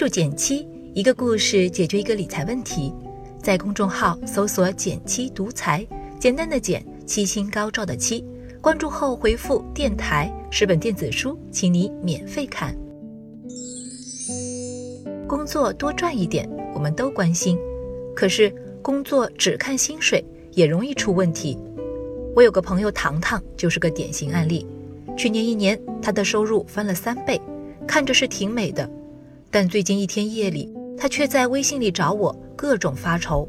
注减七，一个故事解决一个理财问题。在公众号搜索“减七独裁，简单的减，七星高照的七。关注后回复“电台”十本电子书，请你免费看。工作多赚一点，我们都关心。可是工作只看薪水，也容易出问题。我有个朋友糖糖，就是个典型案例。去年一年，他的收入翻了三倍，看着是挺美的。但最近一天夜里，他却在微信里找我，各种发愁。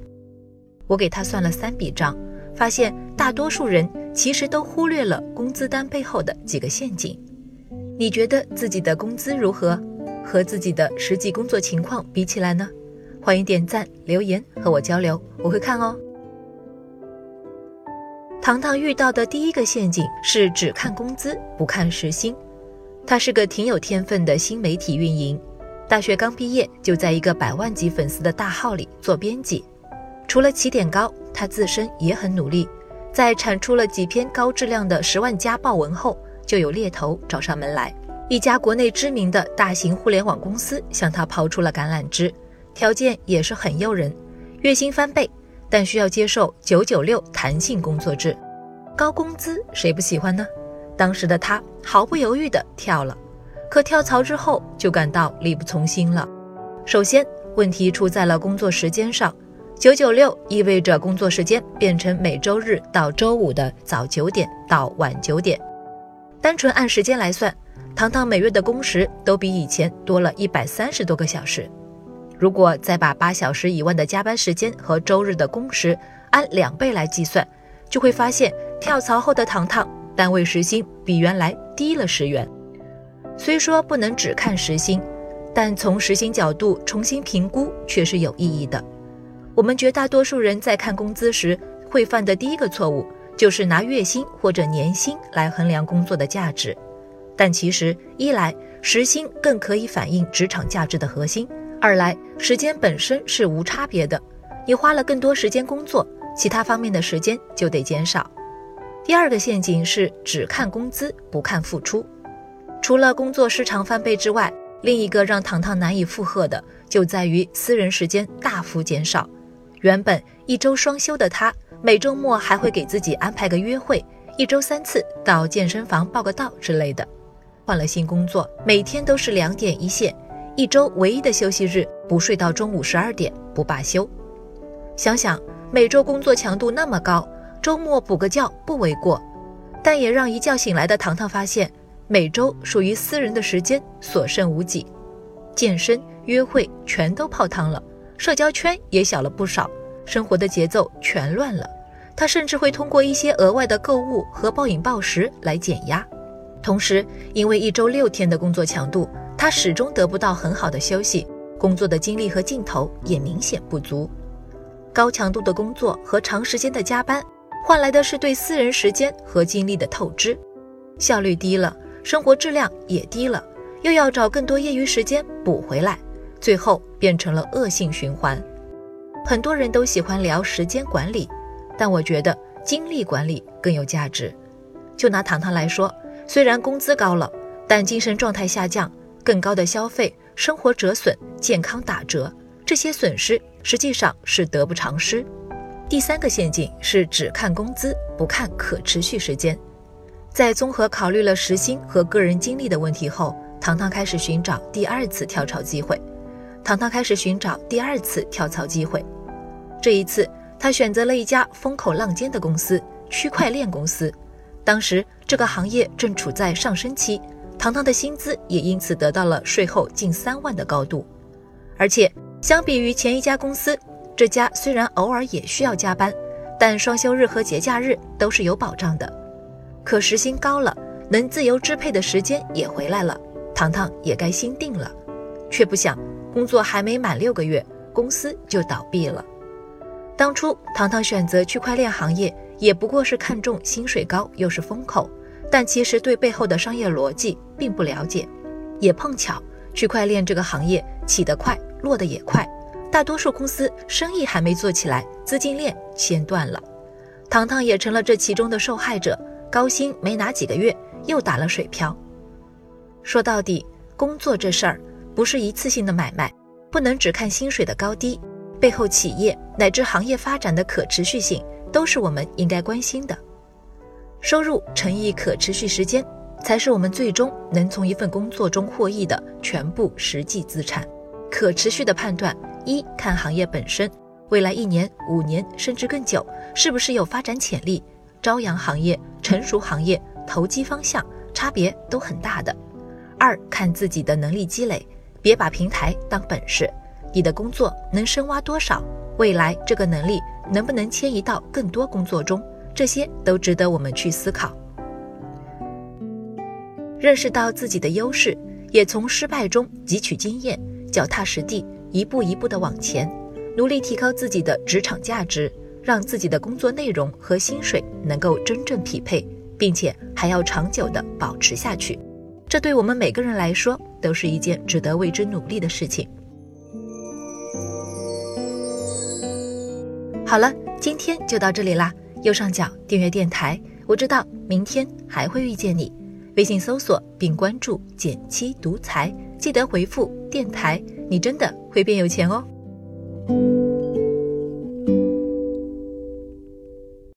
我给他算了三笔账，发现大多数人其实都忽略了工资单背后的几个陷阱。你觉得自己的工资如何？和自己的实际工作情况比起来呢？欢迎点赞留言和我交流，我会看哦。糖糖遇到的第一个陷阱是只看工资不看时薪。他是个挺有天分的新媒体运营。大学刚毕业，就在一个百万级粉丝的大号里做编辑。除了起点高，他自身也很努力。在产出了几篇高质量的十万加爆文后，就有猎头找上门来。一家国内知名的大型互联网公司向他抛出了橄榄枝，条件也是很诱人，月薪翻倍，但需要接受九九六弹性工作制。高工资谁不喜欢呢？当时的他毫不犹豫地跳了。可跳槽之后就感到力不从心了。首先，问题出在了工作时间上，九九六意味着工作时间变成每周日到周五的早九点到晚九点。单纯按时间来算，糖糖每月的工时都比以前多了一百三十多个小时。如果再把八小时以外的加班时间和周日的工时按两倍来计算，就会发现跳槽后的糖糖单位时薪比原来低了十元。虽说不能只看时薪，但从时薪角度重新评估却是有意义的。我们绝大多数人在看工资时会犯的第一个错误，就是拿月薪或者年薪来衡量工作的价值。但其实，一来时薪更可以反映职场价值的核心；二来时间本身是无差别的，你花了更多时间工作，其他方面的时间就得减少。第二个陷阱是只看工资不看付出。除了工作时长翻倍之外，另一个让糖糖难以负荷的就在于私人时间大幅减少。原本一周双休的他，每周末还会给自己安排个约会，一周三次到健身房报个到之类的。换了新工作，每天都是两点一线，一周唯一的休息日不睡到中午十二点不罢休。想想每周工作强度那么高，周末补个觉不为过，但也让一觉醒来的糖糖发现。每周属于私人的时间所剩无几，健身、约会全都泡汤了，社交圈也小了不少，生活的节奏全乱了。他甚至会通过一些额外的购物和暴饮暴食来减压。同时，因为一周六天的工作强度，他始终得不到很好的休息，工作的精力和劲头也明显不足。高强度的工作和长时间的加班，换来的是对私人时间和精力的透支，效率低了。生活质量也低了，又要找更多业余时间补回来，最后变成了恶性循环。很多人都喜欢聊时间管理，但我觉得精力管理更有价值。就拿糖糖来说，虽然工资高了，但精神状态下降，更高的消费，生活折损，健康打折，这些损失实际上是得不偿失。第三个陷阱是只看工资，不看可持续时间。在综合考虑了时薪和个人经历的问题后，糖糖开始寻找第二次跳槽机会。糖糖开始寻找第二次跳槽机会，这一次他选择了一家风口浪尖的公司——区块链公司。当时这个行业正处在上升期，糖糖的薪资也因此得到了税后近三万的高度。而且相比于前一家公司，这家虽然偶尔也需要加班，但双休日和节假日都是有保障的。可时薪高了，能自由支配的时间也回来了，糖糖也该心定了。却不想，工作还没满六个月，公司就倒闭了。当初糖糖选择区块链行业，也不过是看中薪水高又是风口，但其实对背后的商业逻辑并不了解。也碰巧，区块链这个行业起得快，落得也快，大多数公司生意还没做起来，资金链先断了，糖糖也成了这其中的受害者。高薪没拿几个月，又打了水漂。说到底，工作这事儿不是一次性的买卖，不能只看薪水的高低，背后企业乃至行业发展的可持续性都是我们应该关心的。收入乘以可持续时间，才是我们最终能从一份工作中获益的全部实际资产。可持续的判断，一看行业本身，未来一年、五年甚至更久，是不是有发展潜力？朝阳行业、成熟行业、投机方向，差别都很大的。二看自己的能力积累，别把平台当本事，你的工作能深挖多少？未来这个能力能不能迁移到更多工作中？这些都值得我们去思考。认识到自己的优势，也从失败中汲取经验，脚踏实地，一步一步的往前，努力提高自己的职场价值，让自己的工作内容和薪水能够真正匹配，并且还要长久的保持下去。这对我们每个人来说都是一件值得为之努力的事情。好了，今天就到这里啦。右上角订阅电台，我知道明天还会遇见你。微信搜索并关注“减七独裁，记得回复“电台”，你真的会变有钱哦。